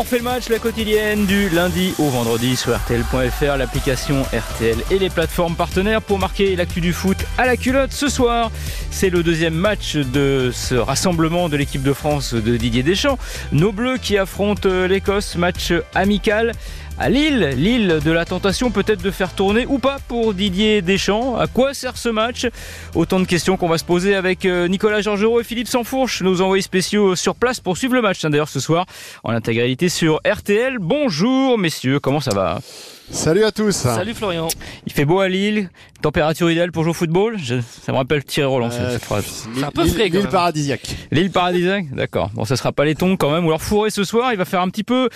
On fait le match, la quotidienne du lundi au vendredi sur RTL.fr, l'application RTL et les plateformes partenaires pour marquer l'actu du foot à la culotte. Ce soir, c'est le deuxième match de ce rassemblement de l'équipe de France de Didier Deschamps. Nos Bleus qui affrontent l'Écosse, match amical à Lille. Lille de la tentation peut-être de faire tourner ou pas pour Didier Deschamps. À quoi sert ce match? Autant de questions qu'on va se poser avec euh, Nicolas Georgerot et Philippe Sansfourche, nos envoyés spéciaux sur place pour suivre le match. Hein, d'ailleurs ce soir en intégralité sur RTL. Bonjour messieurs, comment ça va? Salut à tous. Salut Florian. Il fait beau à Lille, température idéale pour jouer au football. ça me rappelle Thierry Roland euh, cette phrase. C'est un peu frais. L'île paradisiaque. L'île paradisiaque, d'accord. Bon, ça sera pas les tons quand même. Ou alors fourré ce soir, il va faire un petit peu,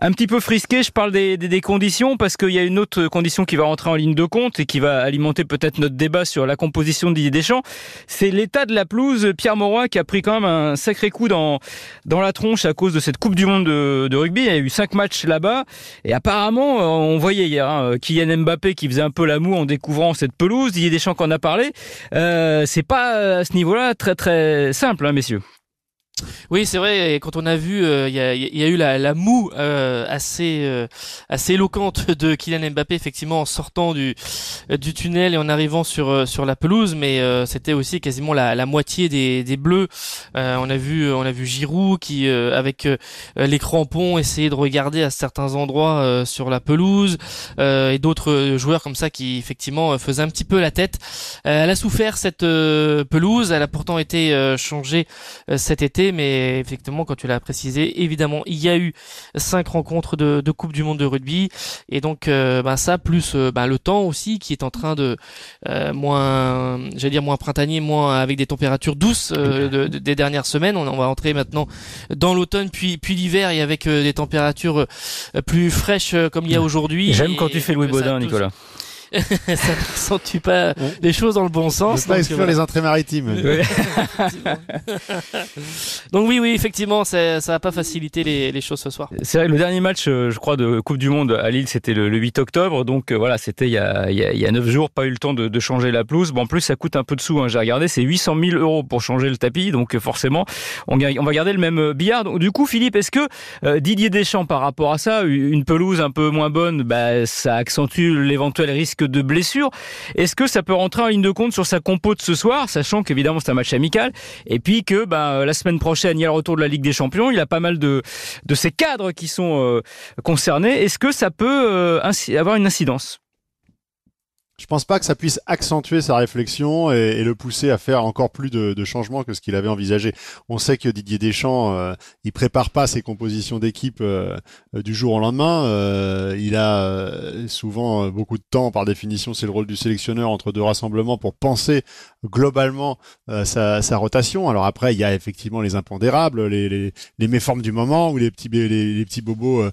un petit peu frisqué. Je parle des, des, des conditions parce qu'il y a une autre condition qui va rentrer en ligne de compte et qui va alimenter peut-être notre débat sur la composition de Didier Deschamps. C'est l'état de la pelouse. Pierre Mauroy qui a pris quand même un sacré coup dans dans la tronche à cause de cette Coupe du Monde de, de rugby. Il y a eu cinq matchs là-bas et apparemment, on voyait hier. Hein, Kylian Mbappé qui faisait un peu la moue en découvrant cette pelouse, Didier Deschamps qui en a parlé. Euh, c'est pas à ce niveau-là très très simple, hein, messieurs. Oui, c'est vrai. Et quand on a vu, euh, il y, a, eu la, moue euh, assez euh, assez éloquente de Kylian Mbappé, effectivement, en sortant du du tunnel et en arrivant sur sur la pelouse. Mais c'était aussi quasiment la, la moitié des, des Bleus. on a vu on a vu Giroud qui, avec les crampons, essayait de regarder à certains endroits sur la pelouse, et d'autres joueurs comme ça qui effectivement faisaient un petit peu la tête. elle a souffert cette pelouse. Elle a pourtant été changée cet été mais effectivement, quand tu l'as précisé, évidemment, il y a eu cinq rencontres de, de Coupe du Monde de rugby, et donc euh, bah, ça plus euh, bah, le temps aussi qui est en train de euh, moins, j'allais dire moins printanier, moins avec des températures douces des dernières semaines. On, va entrer maintenant dans l'automne, puis puis l'hiver, et avec des températures plus fraîches comme il y a aujourd'hui. J'aime quand tu fais Louis Baudin, Nicolas. ça n'accentue pas les choses dans le bon sens. pas exclure les entrées maritimes. donc oui, oui, effectivement, ça, ça va pas faciliter les, les choses ce soir. C'est vrai, le dernier match, euh, je crois, de Coupe du Monde à Lille, c'était le, 8 octobre. Donc euh, voilà, c'était il y a, il y a 9 jours, pas eu le temps de, de changer la pelouse. Bon, en plus, ça coûte un peu de sous. Hein, J'ai regardé, c'est 800 000 euros pour changer le tapis. Donc euh, forcément, on, on va garder le même billard. Donc, du coup, Philippe, est-ce que Didier Deschamps, par rapport à ça, une pelouse un peu moins bonne, bah, ça accentue l'éventuel risque de blessure. Est-ce que ça peut rentrer en ligne de compte sur sa compo de ce soir, sachant qu'évidemment c'est un match amical, et puis que bah, la semaine prochaine il y a le retour de la Ligue des Champions, il a pas mal de, de ces cadres qui sont euh, concernés. Est-ce que ça peut euh, avoir une incidence? Je pense pas que ça puisse accentuer sa réflexion et, le pousser à faire encore plus de, de changements que ce qu'il avait envisagé. On sait que Didier Deschamps, euh, il prépare pas ses compositions d'équipe euh, du jour au lendemain. Euh, il a euh, souvent beaucoup de temps, par définition, c'est le rôle du sélectionneur entre deux rassemblements pour penser globalement sa, sa, rotation. Alors après, il y a effectivement les impondérables, les, les, les méformes du moment ou les petits les, les petits bobos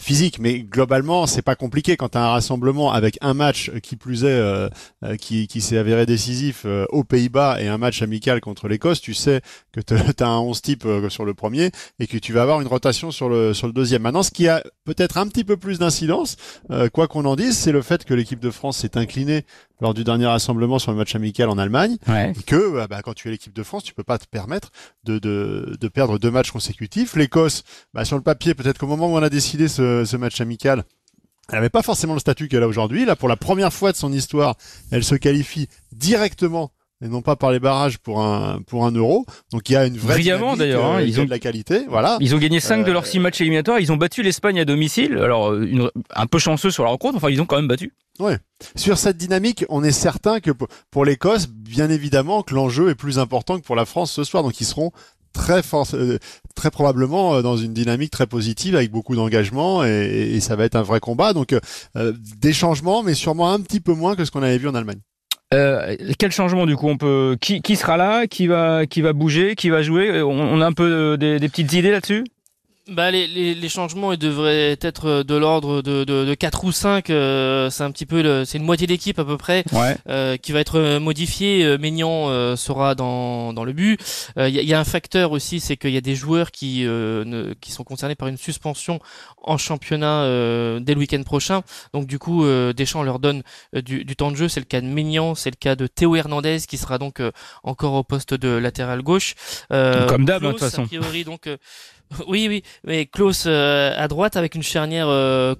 physiques, mais globalement, c'est pas compliqué quand tu as un rassemblement avec un match qui plus est, euh, euh, qui, qui s'est avéré décisif euh, aux Pays-Bas et un match amical contre l'Écosse, tu sais que tu as un 11 type sur le premier et que tu vas avoir une rotation sur le, sur le deuxième. Maintenant, ce qui a peut-être un petit peu plus d'incidence, quoi qu'on en dise, c'est le fait que l'équipe de France s'est inclinée lors du dernier rassemblement sur le match amical en Allemagne, que bah, quand tu es l'équipe de France, tu peux pas te permettre de, de, de perdre deux matchs consécutifs. L'Écosse, bah, sur le papier, peut-être qu'au moment où on a décidé ce, ce match amical, elle n'avait pas forcément le statut qu'elle a aujourd'hui. Là, pour la première fois de son histoire, elle se qualifie directement et non pas par les barrages pour un pour un euro. Donc il y a une vraie brillamment d'ailleurs. Hein, euh, ils ont de la qualité, voilà. Ils ont gagné 5 de leurs 6 euh, matchs éliminatoires. Ils ont battu l'Espagne à domicile. Alors une, un peu chanceux sur la rencontre. Enfin ils ont quand même battu. Ouais. Sur cette dynamique, on est certain que pour l'Écosse, bien évidemment, que l'enjeu est plus important que pour la France ce soir. Donc ils seront très fort, euh, très probablement euh, dans une dynamique très positive avec beaucoup d'engagement et, ça va être un vrai combat. Donc euh, des changements, mais sûrement un petit peu moins que ce qu'on avait vu en Allemagne. Quel changement du coup on peut qui, qui sera là qui va qui va bouger qui va jouer? On, a un peu des petites idées là-dessus? Bah, les, les, les, changements ils devraient être de l'ordre de, de, de 4 ou 5. Euh, c'est un petit peu, c'est une moitié d'équipe à peu près euh, qui va être modifiée. Euh, Maignan euh, sera dans, dans le but. Il y, y, a un facteur aussi, c'est qu'il y a des joueurs qui, ne, qui sont concernés par une suspension en championnat dès le week-end prochain. Donc du coup, Deschamps leur donne du, du, temps de jeu. C'est le cas de Maignan, c'est le cas de Théo Hernandez qui sera donc encore au poste de latéral gauche. Comme d'hab, hein, de toute façon. A priori, donc Oui, oui, mais Klaus à droite avec une charnière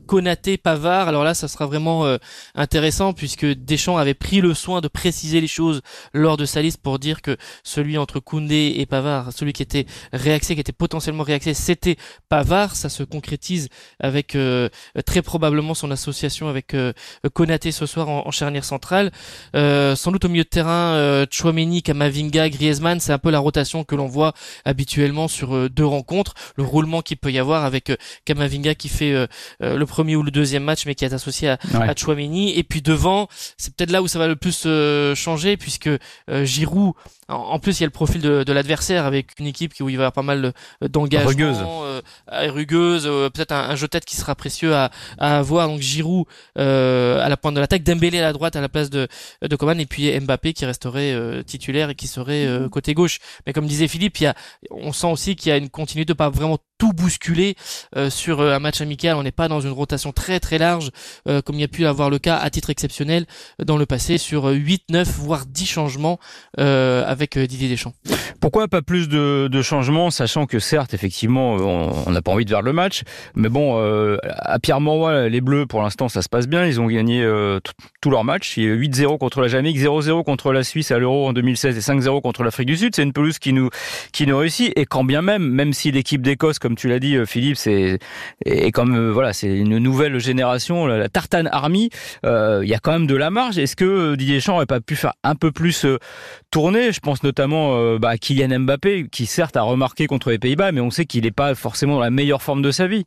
Konaté Pavard. Alors là, ça sera vraiment intéressant puisque Deschamps avait pris le soin de préciser les choses lors de sa liste pour dire que celui entre Koundé et Pavard, celui qui était réaxé, qui était potentiellement réaxé, c'était Pavard. Ça se concrétise avec très probablement son association avec Konaté ce soir en, charnière centrale. sans doute au milieu de terrain, Chouameni, Kamavinga, Griezmann, c'est un peu la rotation que l'on voit habituellement sur deux rencontres le roulement qu'il peut y avoir avec euh, Kamavinga qui fait euh, euh, le premier ou le deuxième match mais qui est associé à, ouais. à Chouameni et puis devant c'est peut-être là où ça va le plus changer puisque Giroud en plus, il y a le profil de, de l'adversaire avec une équipe où il va y avoir pas mal d'engagement, rugueuse, euh, rugueuse peut-être un, un, jeu tête qui sera précieux à, à avoir. Donc Giroud euh, à la pointe de l'attaque, Dembélé à la droite à la place de de Coman et puis Mbappé qui resterait titulaire et qui serait côté gauche. Mais comme disait Philippe, il y a, on sent aussi qu'il y a une continuité de pas vraiment tout bousculer euh, sur euh, un match amical. On n'est pas dans une rotation très très large euh, comme il y a pu avoir le cas à titre exceptionnel dans le passé sur 8, 9 voire 10 changements avec Didier Deschamps. Pourquoi pas plus de, changements, sachant que certes, effectivement, on n'a pas envie de voir le match, mais bon, à Pierre Mauroy, les Bleus, pour l'instant, ça se passe bien. Ils ont gagné tous leurs matchs. Il y a 8-0 contre la Jamaïque, 0-0 contre la Suisse à l'Euro en 2016 et 5-0 contre l'Afrique du Sud. C'est une pelouse qui nous qui nous réussit. Et quand bien même, même si l'équipe d'Écosse comme tu l'as dit, euh, Philippe, c'est et comme euh, voilà, c'est une nouvelle génération, la Tartane Army. Euh, il y a quand même de la marge. Est-ce que Didier Deschamps aurait pas pu faire un peu plus tourner? Je pense notamment bah, à Kylian Mbappé, qui certes a remarqué contre les Pays-Bas, mais on sait qu'il n'est pas forcément dans la meilleure forme de sa vie.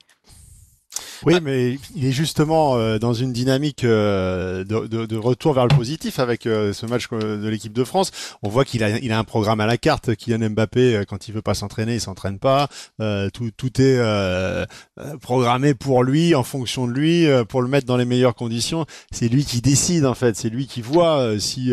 Oui, ah. mais il est justement euh, dans une dynamique euh, de, de, de, retour vers le positif avec euh, ce match de l'équipe de France. On voit qu'il a, il a un programme à la carte. Kylian Mbappé, quand il veut pas s'entraîner, il s'entraîne pas. tout, tout est programmé pour lui, en fonction de lui, pour le mettre dans les meilleures conditions. C'est lui qui décide en fait. C'est lui qui voit si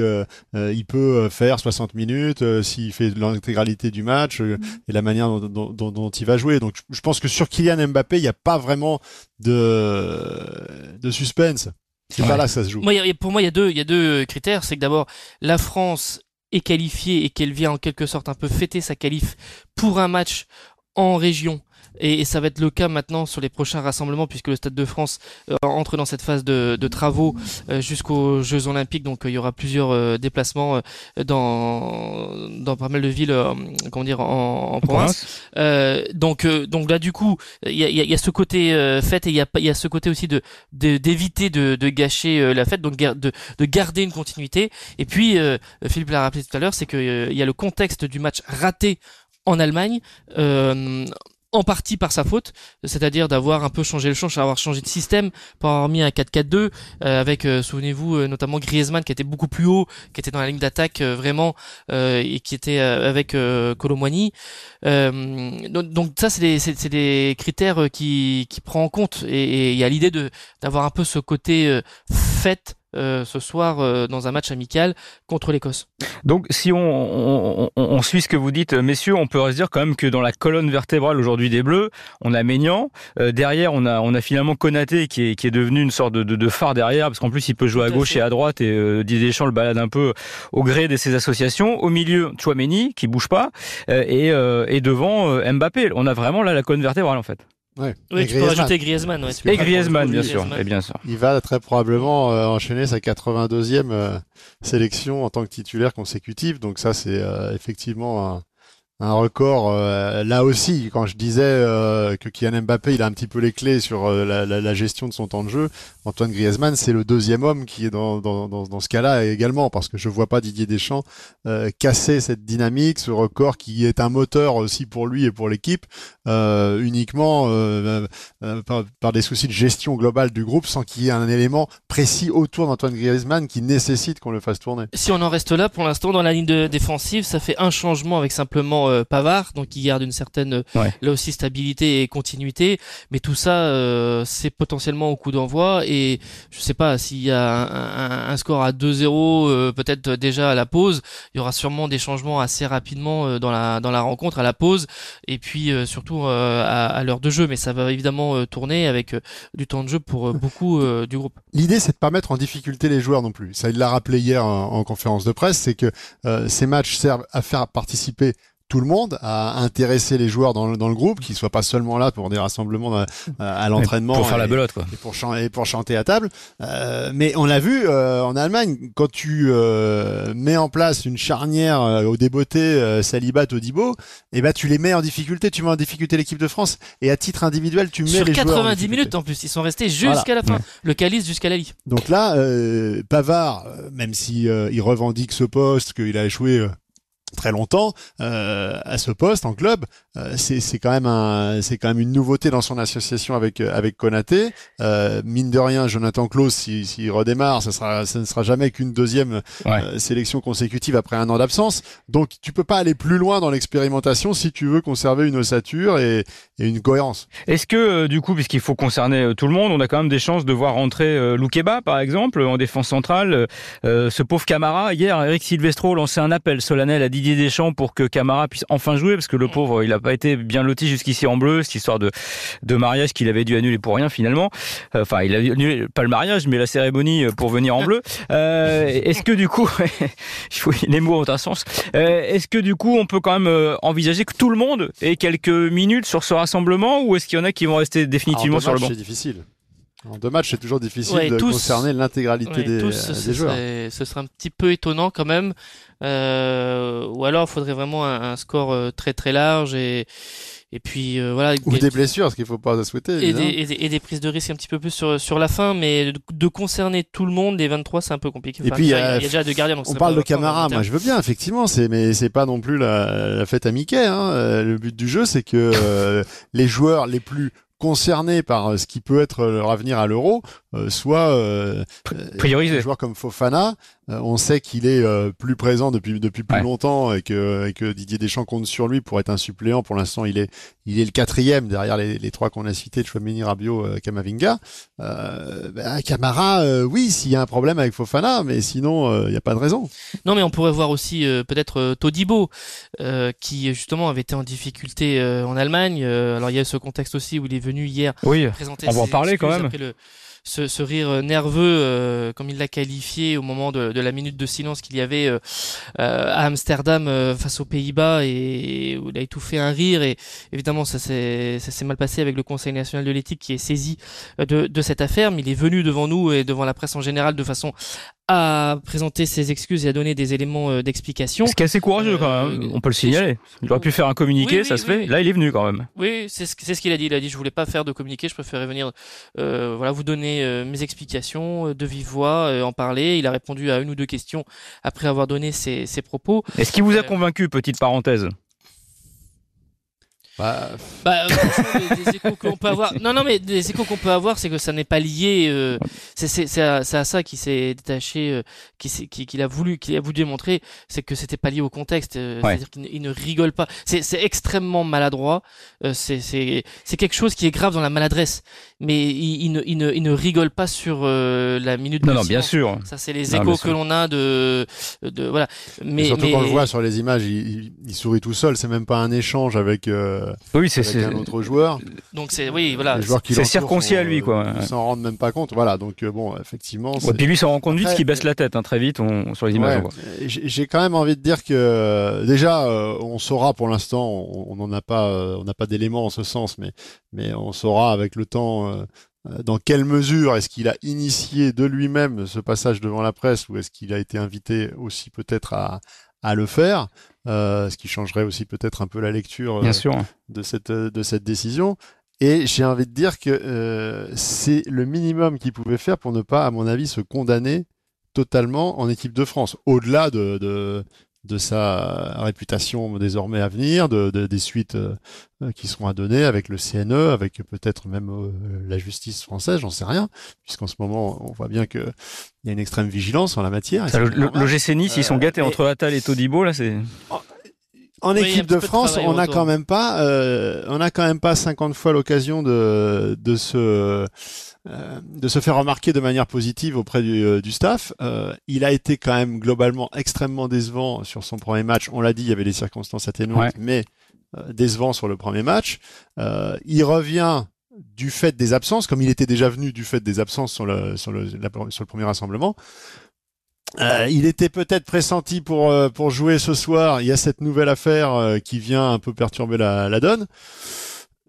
il peut faire 60 minutes, s'il fait l'intégralité du match et la manière dont, dont, dont, il va jouer. Donc, je pense que sur Kylian Mbappé, il n'y a pas vraiment de, de suspense. C'est pas là que ça se joue. Moi, pour moi, il y a deux, il y a deux critères. C'est que d'abord, la France est qualifiée et qu'elle vient en quelque sorte un peu fêter sa qualif pour un match en région et, ça va être le cas maintenant sur les prochains rassemblements puisque le Stade de France euh, entre dans cette phase de, de travaux euh, jusqu'aux Jeux Olympiques. Donc euh, il y aura plusieurs déplacements dans dans pas mal de villes, comment dire, en, en province. donc donc là du coup il y a, y a, ce côté fête et il y a il y a ce côté aussi de d'éviter de, de, gâcher la fête, donc de, de garder une continuité. Et puis Philippe l'a rappelé tout à l'heure, c'est que il y a le contexte du match raté en Allemagne. Euh, en partie par sa faute, c'est-à-dire d'avoir un peu changé le change, d'avoir changé de système, pour avoir mis un 4-4-2 euh, avec, euh, souvenez-vous, euh, notamment Griezmann qui était beaucoup plus haut, qui était dans la ligne d'attaque vraiment et qui était avec euh, Donc, donc, ça, c'est des, c'est, des critères qui, qui prend en compte. Et il y a l'idée de d'avoir un peu ce côté fait euh, ce soir euh, dans un match amical contre l'Écosse. Donc si on, on, on, suit ce que vous dites, messieurs, on peut se dire quand même que dans la colonne vertébrale aujourd'hui des Bleus, on a Maignan, euh, derrière on a, on a finalement Konaté qui est, qui est devenu une sorte de, de, de phare derrière, parce qu'en plus il peut jouer à gauche et à droite, et Didier Deschamps le balade un peu au gré de ses associations. Au milieu, Chouameni qui bouge pas, et, et devant Mbappé. On a vraiment là la colonne vertébrale en fait. Ouais. Oui, tu peux rajouter Griezmann. Ouais, et Griezmann, bien sûr. Et bien sûr. Il va très probablement euh, enchaîner sa 82e euh, sélection en tant que titulaire consécutive. Donc ça, c'est euh, effectivement un, record euh, là aussi quand je disais euh, que Kylian Mbappé il a un petit peu les clés sur euh, la, gestion de son temps de jeu Antoine Griezmann c'est le deuxième homme qui est dans, dans, dans, dans ce cas-là également parce que je vois pas Didier Deschamps casser cette dynamique ce record qui est un moteur aussi pour lui et pour l'équipe uniquement par, par, des soucis de gestion globale du groupe sans qu'il y ait un élément précis autour d'Antoine Griezmann qui nécessite qu'on le fasse tourner. Si on en reste là pour l'instant dans la ligne de défensive ça fait un changement avec simplement euh, Pavard, donc il garde une certaine euh, là aussi stabilité et continuité. Mais tout ça, euh, c'est potentiellement au coup d'envoi et je sais pas s'il y a un, un, score à 2-0, peut-être déjà à la pause, il y aura sûrement des changements assez rapidement dans la dans la rencontre à la pause et puis surtout à, à l'heure de jeu. Mais ça va évidemment tourner avec du temps de jeu pour beaucoup du groupe. L'idée, c'est de pas mettre en difficulté les joueurs non plus. Ça, il l'a rappelé hier en, en conférence de presse, c'est que ces matchs servent à faire participer tout le monde, à intéresser les joueurs dans, dans le groupe, qu'ils soient pas seulement là pour des rassemblements à, à l'entraînement. Pour faire la belote, quoi. Et pour, et pour chanter à table. Euh, mais on l'a vu euh, en Allemagne, quand tu euh, mets en place une charnière euh, au débeauté euh, Saliba Todibo, et eh ben tu les mets en difficulté, tu mets en difficulté l'équipe de France, et à titre individuel, tu mets Sur les 90 minutes en plus, ils sont restés jusqu'à la fin. Ouais. Le calice jusqu'à la Ligue. Donc là, euh, Pavard, euh, même si euh, il revendique ce poste, qu'il a échoué euh, très longtemps euh, à ce poste en club, c'est c'est quand même un, c'est quand même une nouveauté dans son association avec euh, avec Konaté. Euh, mine de rien, Jonathan Klaus, s'il s'il redémarre, ça sera, ça ne sera jamais qu'une deuxième Ouais. euh, sélection consécutive après un an d'absence. Donc tu peux pas aller plus loin dans l'expérimentation si tu veux conserver une ossature et, et une cohérence. Est-ce que, euh, du coup, puisqu'il faut concerner euh, tout le monde, on a quand même des chances de voir rentrer euh, Loukeba, par exemple, en défense centrale euh, Ce pauvre Camara, hier, Eric Silvestro lançait un appel solennel à Didier Deschamps pour que Camara puisse enfin jouer, parce que le pauvre, il n'a pas été bien loti jusqu'ici en bleu, cette histoire de, de mariage qu'il avait dû annuler pour rien, finalement. Euh, Enfin, il a annulé, pas le mariage, mais la cérémonie euh, pour venir en bleu. Euh, Est-ce que, du coup, les mots ont un sens, Euh, est-ce que, du coup, on peut quand même envisager que tout le monde ait quelques minutes sur ce rassemblement, ou est-ce qu'il y en a qui vont rester définitivement Alors, sur le banc? c'est difficile. En deux matchs, c'est toujours difficile Ouais, de tous- concerner l'intégralité Ouais, des, tous, ce, des joueurs. serait, ce serait un petit peu étonnant quand même. Euh, ou alors, il faudrait vraiment un, un score euh, très très large et et puis euh, voilà. Ou des blessures, ce qu'il faut pas souhaiter. et des, évidemment. et, des, et des prises de risque un petit peu plus sur, sur la fin, mais de, de concerner tout le monde, les 23, c'est un peu compliqué. Et puis, il y, a il y a déjà deux gardiens. donc On parle de Camara, moi je veux bien, effectivement, c'est mais c'est pas non plus la, la fête à Mickey. Hein. Le but du jeu, c'est que euh, les joueurs les plus concernés par euh, ce qui peut être leur avenir à l'Euro euh, soient euh, euh, Priorisé. des joueurs comme Fofana. Euh, on sait qu'il est euh, plus présent depuis depuis plus Ouais. longtemps et que, et que Didier Deschamps compte sur lui pour être un suppléant. Pour l'instant, il est il est le quatrième derrière les, les trois qu'on a cités, Chouameni, Rabiot, Kamavinga. Euh, bah, Camara, euh, oui, s'il y a un problème avec Fofana, mais sinon, euh, il n'y a pas de raison. Non, mais on pourrait voir aussi euh, peut-être euh, Todibo, euh, qui justement avait été en difficulté euh, en Allemagne. Euh, alors il y a ce contexte aussi où il est venu hier Oui. présenter On va en parler quand même. après le, ce, ce rire euh, nerveux, euh, comme il l'a qualifié au moment de, de la minute de silence qu'il y avait euh, euh, à Amsterdam euh, face aux Pays-Bas et où il a étouffé un rire. Et évidemment ça s'est mal passé avec le Conseil national de l'éthique qui est saisi de, de cette affaire, mais il est venu devant nous et devant la presse en général de façon à présenter ses excuses et à donner des éléments euh, d'explication. Ce qui est assez courageux quand Euh, même, on peut le signaler. Il aurait pu faire un communiqué, Oui, oui, ça se oui, fait. Là, il est venu quand même. Oui, c'est ce, qu'il a dit. Il a dit je voulais pas faire de communiqué, je préférais venir, euh, voilà, vous donner euh, mes explications euh, de vive voix, euh, en parler. Il a répondu à une ou deux questions après avoir donné ses, ses propos. Est-ce qu'il vous a Euh, convaincu, petite parenthèse? Bah, Bah, euh, franchement, des, des échos qu'on peut avoir. Non, non, mais des échos qu'on peut avoir, c'est que ça n'est pas lié. Euh, c'est c'est c'est à, c'est à ça qu'il s'est détaché, euh, qu'il s'est- qu'il qu'il a voulu, qu'il a voulu démontrer, c'est que c'était pas lié au contexte. euh, Ouais. C'est-à-dire qu'il ne, rigole pas. C'est c'est extrêmement maladroit. Euh, c'est c'est c'est quelque chose qui est grave dans la maladresse. Mais il, il ne il ne il ne rigole pas sur euh, la minute. Non, de non, bien sûr. Ça, c'est les Non, échos sûr. que l'on a de de voilà. Mais Et surtout mais quand on le voit sur les images, il, il- il sourit tout seul. C'est même pas un échange avec, euh, Oui, c'est avec c'est- un autre joueur. donc c'est oui voilà. qui c'est circoncis à lui, euh, quoi. Ils s'en rendent même pas compte. Voilà. Donc euh, bon, effectivement. Ouais, c'est- puis lui s'en rend compte vite, parce qu'il baisse la tête hein, très vite on, sur les images. Ouais. J'ai quand même envie de dire que déjà euh, on saura pour l'instant, on n'en a pas, euh, on n'a pas d'éléments en ce sens, mais mais on saura avec le temps dans quelle mesure est-ce qu'il a initié de lui-même ce passage devant la presse ou est-ce qu'il a été invité aussi peut-être à à le faire, euh, ce qui changerait aussi peut-être un peu la lecture euh, Bien sûr. de cette euh, de cette décision. Et j'ai envie de dire que c'est le minimum qu'il pouvait faire pour ne pas, à mon avis, se condamner totalement en équipe de France, au-delà de, de, de sa réputation désormais à venir, de, de- des suites euh, qui seront à donner avec le CNE, avec peut-être même euh, la justice française, j'en sais rien, puisqu'en ce moment on voit bien que il y a une extrême vigilance en la matière. Ça, le, le, GC Nice, ils sont Euh, gâtés entre Attal et Todibo, là, c'est. En Oui, équipe de France, on a autour. quand même pas, euh, on a quand même pas 50 fois l'occasion de de se euh, de se faire remarquer de manière positive auprès du, euh, du staff. Euh, il a été quand même globalement extrêmement décevant sur son premier match. On l'a dit, il y avait des circonstances atténuantes, Ouais. mais euh, décevant sur le premier match. Euh, il revient du fait des absences, comme il était déjà venu du fait des absences sur le sur le, la- sur le premier rassemblement. Euh, il était peut-être pressenti pour euh, pour jouer ce soir. Il y a cette nouvelle affaire euh, qui vient un peu perturber la, la donne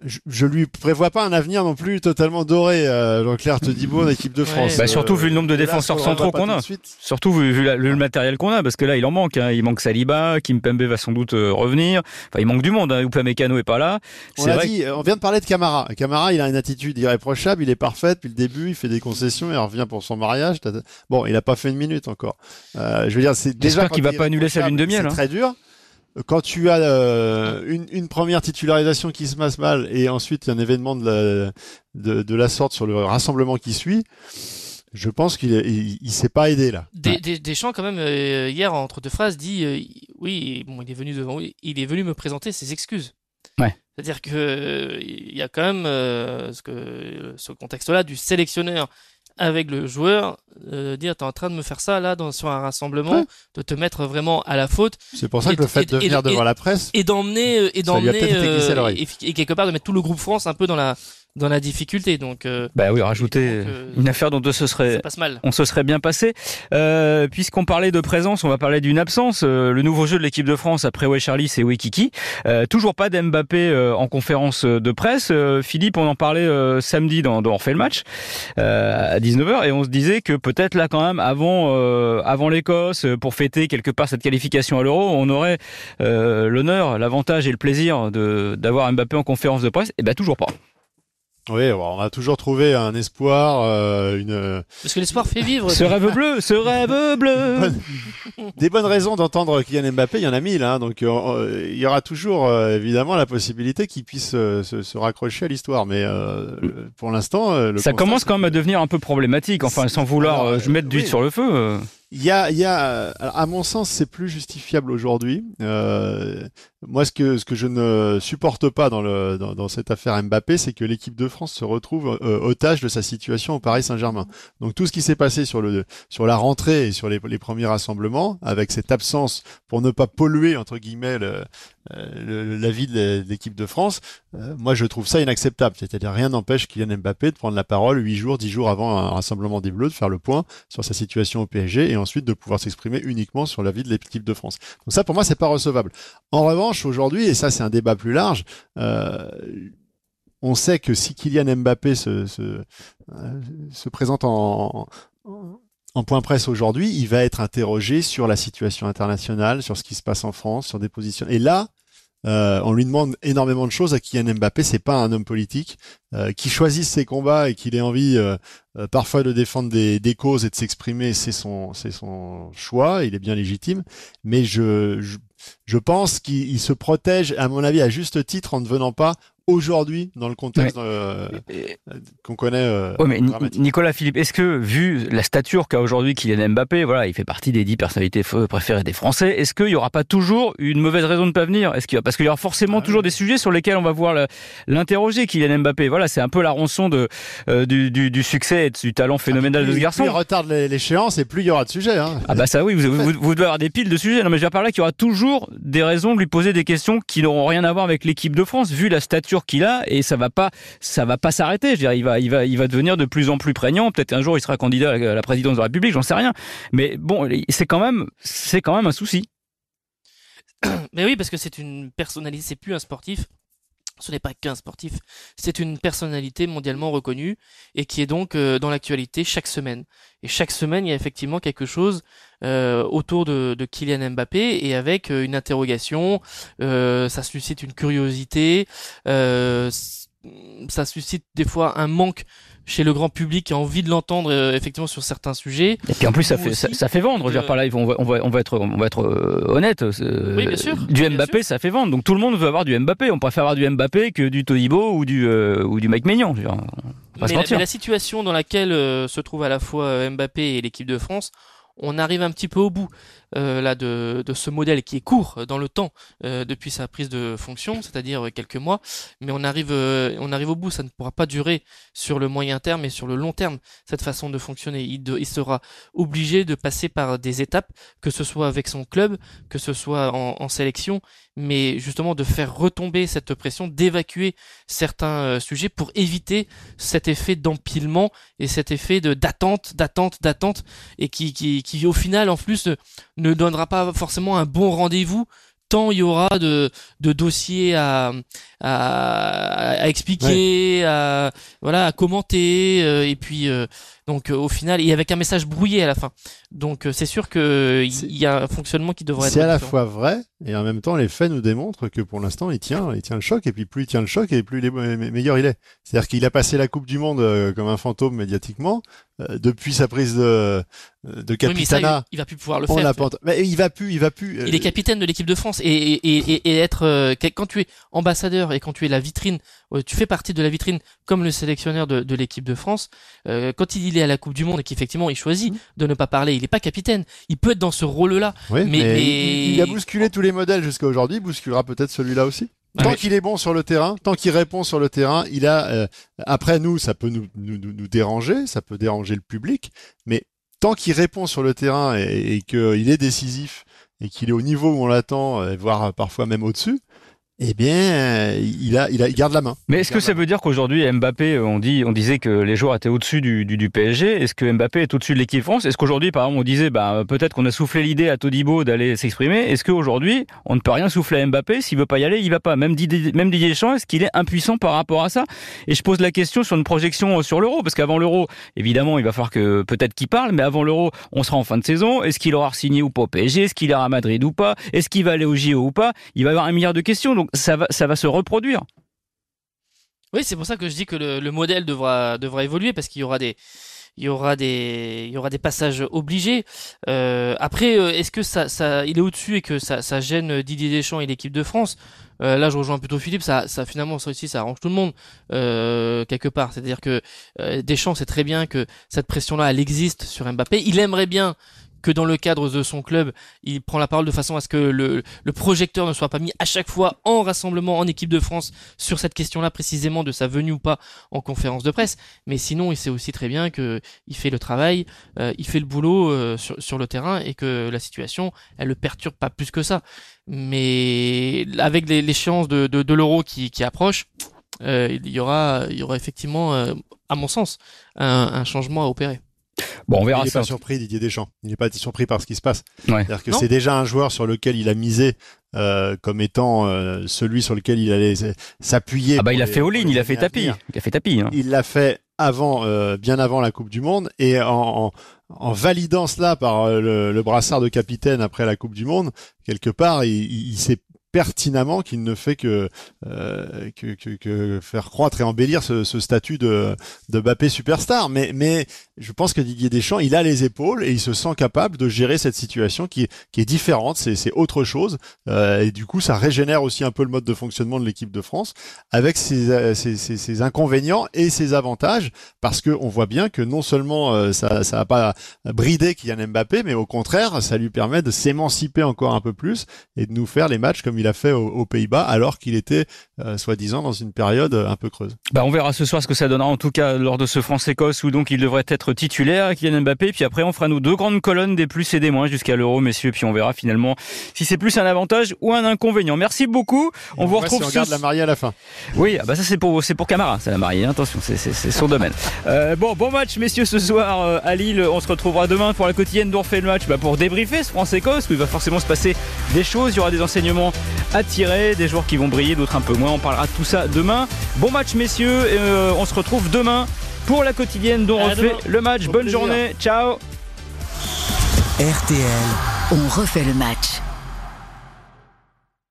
je, je lui prévois pas un avenir non plus totalement doré. Euh, Jean-Claire Todibo en équipe de France. Bah, surtout vu le nombre de euh, défenseurs centraux qu'on a. Surtout vu, vu le matériel qu'on a, parce que là il en manque. Hein. Il manque Saliba, Kim Pembe va sans doute euh, revenir. Enfin, il manque du monde. Hein. Upamecano est pas là. On, vrai dit, on vient de parler de Camara. Camara, il a une attitude irréprochable. Il est parfait depuis le début. Il fait des concessions. Il revient pour son mariage. Bon, il a pas fait une minute encore. Euh, je veux dire, c'est déjà qu'il va pas annuler sa lune de miel. C'est hein. très dur quand tu as euh, une, une, première titularisation qui se passe mal et ensuite un événement de la, de, de la sorte sur le rassemblement qui suit, je pense qu'il il, il s'est pas aidé là. Des, des, Deschamps quand même euh, hier entre deux phrases dit euh, oui bon il est venu devant il est venu me présenter ses excuses. Ouais. C'est-à-dire que il y a quand même ce que ce contexte-là du sélectionneur avec le joueur, euh, dire t'es en train de me faire ça là dans, sur un rassemblement, de te mettre vraiment à la faute. C'est pour ça que le fait de venir devant la presse et d'emmener euh, et d'emmener euh, et, quelque part de mettre tout le groupe France un peu dans la dans la difficulté. Donc, euh, bah oui, rajouter une affaire dont on se serait, on se serait bien passé. Euh, Puisqu'on parlait de présence, on va parler d'une absence. Euh, le nouveau jeu de l'équipe de France après Ouais Charlie, c'est Wekiki. Euh, toujours pas d'Mbappé euh, en conférence de presse. Philippe, on en parlait samedi dans, dans On fait le match à 19h et on se disait que peut-être là quand même avant avant l'Écosse pour fêter quelque part cette qualification à l'Euro, on aurait l'honneur, l'avantage et le plaisir de d'avoir Mbappé en conférence de presse. Et ben toujours pas. Oui, on a toujours trouvé un espoir, euh, une. Parce que l'espoir fait vivre. ce rêve bleu, ce rêve bleu. Des bonnes raisons d'entendre Kylian Mbappé, il y en a mille, hein, donc euh, euh, il y aura toujours évidemment la possibilité qu'il puisse se, se, raccrocher à l'histoire, mais pour l'instant, ça commence quand même à devenir un peu problématique. Enfin, sans vouloir je mettre d'huile sur le feu. Il y a, il y a, à mon sens, c'est plus justifiable aujourd'hui. Euh, moi, ce que, ce que je ne supporte pas dans, cette affaire Mbappé, c'est que l'équipe de France se retrouve euh, otage de sa situation au Paris Saint-Germain. Donc tout ce qui s'est passé sur, le, sur la rentrée et sur les, premiers rassemblements, avec cette absence pour ne pas polluer entre guillemets le, euh, la vie de l'équipe de France, euh, moi je trouve ça inacceptable. C'est-à-dire rien n'empêche Kylian Mbappé de prendre la parole huit jours, dix jours avant un rassemblement des Bleus, de faire le point sur sa situation au PSG ensuite de pouvoir s'exprimer uniquement sur la vie de l'équipe de France. Donc ça pour moi c'est pas recevable. En revanche aujourd'hui, et ça c'est un débat plus large, euh, on sait que si Kylian Mbappé se, se, se présente en, en point presse aujourd'hui, il va être interrogé sur la situation internationale, sur ce qui se passe en France, sur des positions. Et là, euh, on lui demande énormément de choses à Kylian Mbappé. C'est pas un homme politique euh, qui choisisse ses combats et qu'il ait envie euh, parfois de défendre des, causes et de s'exprimer. C'est son, son choix. Il est bien légitime. Mais je, je, je pense qu'il se protège, à mon avis, à juste titre en ne venant pas aujourd'hui dans le contexte euh, qu'on connaît. Euh, mais Nicolas Philippe, est-ce que vu la stature qu'a aujourd'hui Kylian Mbappé, voilà, il fait partie des dix personnalités préférées des Français, est-ce qu'il y aura pas toujours une mauvaise raison de pas venir? Est-ce qu'il parce qu'il y aura forcément ah toujours des sujets sur lesquels on va voir l'interroger Kylian Mbappé. Voilà, c'est un peu la rançon de euh, du, du, du, succès et du talent ah, phénoménal de ce garçon. Plus il retarde l'échéance et plus il y aura de sujets. Hein. Ah bah ça oui, vous, vous, vous, devez avoir des piles de sujets. Non mais je veux dire par là qu'il y aura toujours des raisons de lui poser des questions qui n'auront rien à voir avec l'équipe de France vu la stature qu'il a et ça va pas, ça va pas s'arrêter. Je veux dire, il va, il va, il va devenir de plus en plus prégnant. Peut-être un jour il sera candidat à la présidence de la République, j'en sais rien. Mais bon, c'est quand même, c'est quand même un souci. Mais oui, parce que c'est une personnalité, c'est plus un sportif. Ce n'est pas qu'un sportif, c'est une personnalité mondialement reconnue et qui est donc euh, dans l'actualité chaque semaine. Et chaque semaine, il y a effectivement quelque chose euh, autour de, de, Kylian Mbappé et avec euh, une interrogation, euh, ça suscite une curiosité, ça suscite des fois un manque chez le grand public qui a envie de l'entendre effectivement sur certains sujets. Et puis en plus ça fait ça, fait vendre. Je veux dire, par là, on va, on va, on va être on va être honnête. Oui, bien sûr. Du Mbappé, ça fait vendre. Donc tout le monde veut avoir du Mbappé. On préfère avoir du Mbappé que du Todibo ou du ou du Mike Maignan. Mais, mais, la, situation dans laquelle se trouve à la fois Mbappé et l'équipe de France, on arrive un petit peu au bout euh, de, ce modèle qui est court dans le temps euh, depuis sa prise de fonction, c'est-à-dire quelques mois, mais on arrive euh, au bout. Ça ne pourra pas durer sur le moyen terme et sur le long terme cette façon de fonctionner. Il, sera obligé de passer par des étapes, que ce soit avec son club, que ce soit en, sélection, mais justement de faire retomber cette pression, d'évacuer certains sujets pour éviter cet effet d'empilement et cet effet d'attente, d'attente, d'attente et qui qui au final en plus ne donnera pas forcément un bon rendez-vous tant il y aura de, de dossiers à, à, à expliquer, à, voilà, à commenter, euh, et puis euh, donc au final, et avec un message brouillé à la fin. Donc c'est sûr que il y a un fonctionnement qui devrait être. C'est à la fois vrai et en même temps les faits nous démontrent que pour l'instant il tient, il tient le choc et puis plus il tient le choc et plus il est meilleur il est. C'est-à-dire qu'il a passé la Coupe du Monde comme un fantôme médiatiquement depuis sa prise de de capitana. il, va plus pouvoir le faire. Mais il va plus, il va plus. Il est capitaine de l'équipe de France et, et, et, et être quand tu es ambassadeur et quand tu es la vitrine, tu fais partie de la vitrine comme le sélectionneur de, de l'équipe de France. quand il est à la Coupe du Monde et qu'effectivement il choisit de ne pas parler, il n'est pas capitaine. Il peut être dans ce rôle-là. mais, mais, Il, a bousculé tous les modèles jusqu'à aujourd'hui. Il bousculera peut-être celui-là aussi. Tant qu'il est bon sur le terrain, tant qu'il répond sur le terrain, il a. après nous, ça peut nous, nous, nous déranger, ça peut déranger le public, mais tant qu'il répond sur le terrain et, et qu'il est décisif et qu'il est au niveau où on l'attend, voire parfois même au-dessus, eh bien, il a, il a, il garde la main. Mais est-ce que ça veut dire qu'aujourd'hui Mbappé, euh, on dit, on disait que les joueurs étaient au-dessus du, du, du, PSG. Est-ce que Mbappé est au-dessus de l'équipe France? Est-ce qu'aujourd'hui, par exemple, on disait, bah peut-être qu'on a soufflé l'idée à Todibo d'aller s'exprimer. Est-ce qu'aujourd'hui, on ne peut rien souffler à Mbappé? S'il veut pas y aller, il va pas. Même Didier, même Didier Deschamps, est-ce qu'il est impuissant par rapport à ça? Et je pose la question sur une projection sur l'Euro, parce qu'avant l'Euro, évidemment, il va falloir que peut-être qu'il parle, mais avant l'Euro, on sera en fin de saison. Est-ce qu'il aura signé ou pas au PSG Est-ce qu'il ira à Madrid ou pas? Est-ce qu'il va aller au JO ou pas? Il va y avoir un milliard de questions, donc ça va, ça va se reproduire. Oui, c'est pour ça que je dis que le, le modèle devra, devra évoluer parce qu'il y aura des, il y aura des, il y aura des passages obligés. Euh, après, est-ce que ça, ça, il est au-dessus et que ça, gêne Didier Deschamps et l'équipe de France? Euh, Là, je rejoins plutôt Philippe. Ça, ça finalement, ça aussi, ça arrange tout le monde euh, quelque part. C'est-à-dire que Deschamps sait très bien que cette pression-là, elle existe sur Mbappé. Il aimerait bien que dans le cadre de son club, il prend la parole de façon à ce que le, projecteur ne soit pas mis à chaque fois en rassemblement en équipe de France sur cette question-là précisément de sa venue ou pas en conférence de presse. Mais sinon, il sait aussi très bien que il fait le travail, euh, il fait le boulot euh, sur, le terrain et que la situation, elle le perturbe pas plus que ça. Mais avec l'échéance de, de, l'euro qui, approche, euh, il y aura, effectivement, à mon sens, un changement à opérer. Bon, on verra il n'est pas surpris Didier Deschamps. Il n'est pas surpris par ce qui se passe. Ouais. C'est-à-dire que c'est déjà un joueur sur lequel il a misé euh, comme étant euh, celui sur lequel il allait s'appuyer. Ah bah il a fait all-in, il a fait tapis. Il a fait tapis. Hein. Il l'a fait avant, euh, bien avant la Coupe du Monde, et en, en, en validant cela par le, le, brassard de capitaine après la Coupe du Monde, quelque part, il, il s'est pertinemment qu'il ne fait que, euh, que, que, faire croître et embellir ce, statut de, de Mbappé superstar. Mais, mais je pense que Didier Deschamps, il a les épaules et il se sent capable de gérer cette situation qui qui est différente, c'est autre chose. Euh, et du coup, ça régénère aussi un peu le mode de fonctionnement de l'équipe de France avec ses, ses, ses, inconvénients et ses avantages parce que on voit bien que non seulement euh, ça va pas brider Kylian Mbappé, mais au contraire, ça lui permet de s'émanciper encore un peu plus et de nous faire les matchs comme il a fait aux, aux Pays-Bas alors qu'il était euh, soi-disant dans une période un peu creuse. Bah on verra ce soir ce que ça donnera en tout cas lors de ce France-Écosse où donc il devrait être titulaire Kylian Mbappé puis après on fera nos deux grandes colonnes des plus et des moins jusqu'à l'Euro messieurs puis on verra finalement si c'est plus un avantage ou un inconvénient. Merci beaucoup. on, vous retrouve si on regarde la mariée à la fin. Oui, ah bah ça c'est pour c'est pour Camara, c'est la mariée. Attention, c'est son domaine. Euh, bon bon match messieurs ce soir euh, à Lille. On se retrouvera demain pour la quotidienne d'on le match bah, pour débriefer ce France-Écosse où il va forcément se passer des choses, il y aura des enseignements à tirer, des joueurs qui vont briller, d'autres un peu moins. On parlera de tout ça demain. Bon match messieurs, et, euh, on se retrouve demain pour la quotidienne dont on refait le match. Bonne journée, ciao RTL, on refait le match.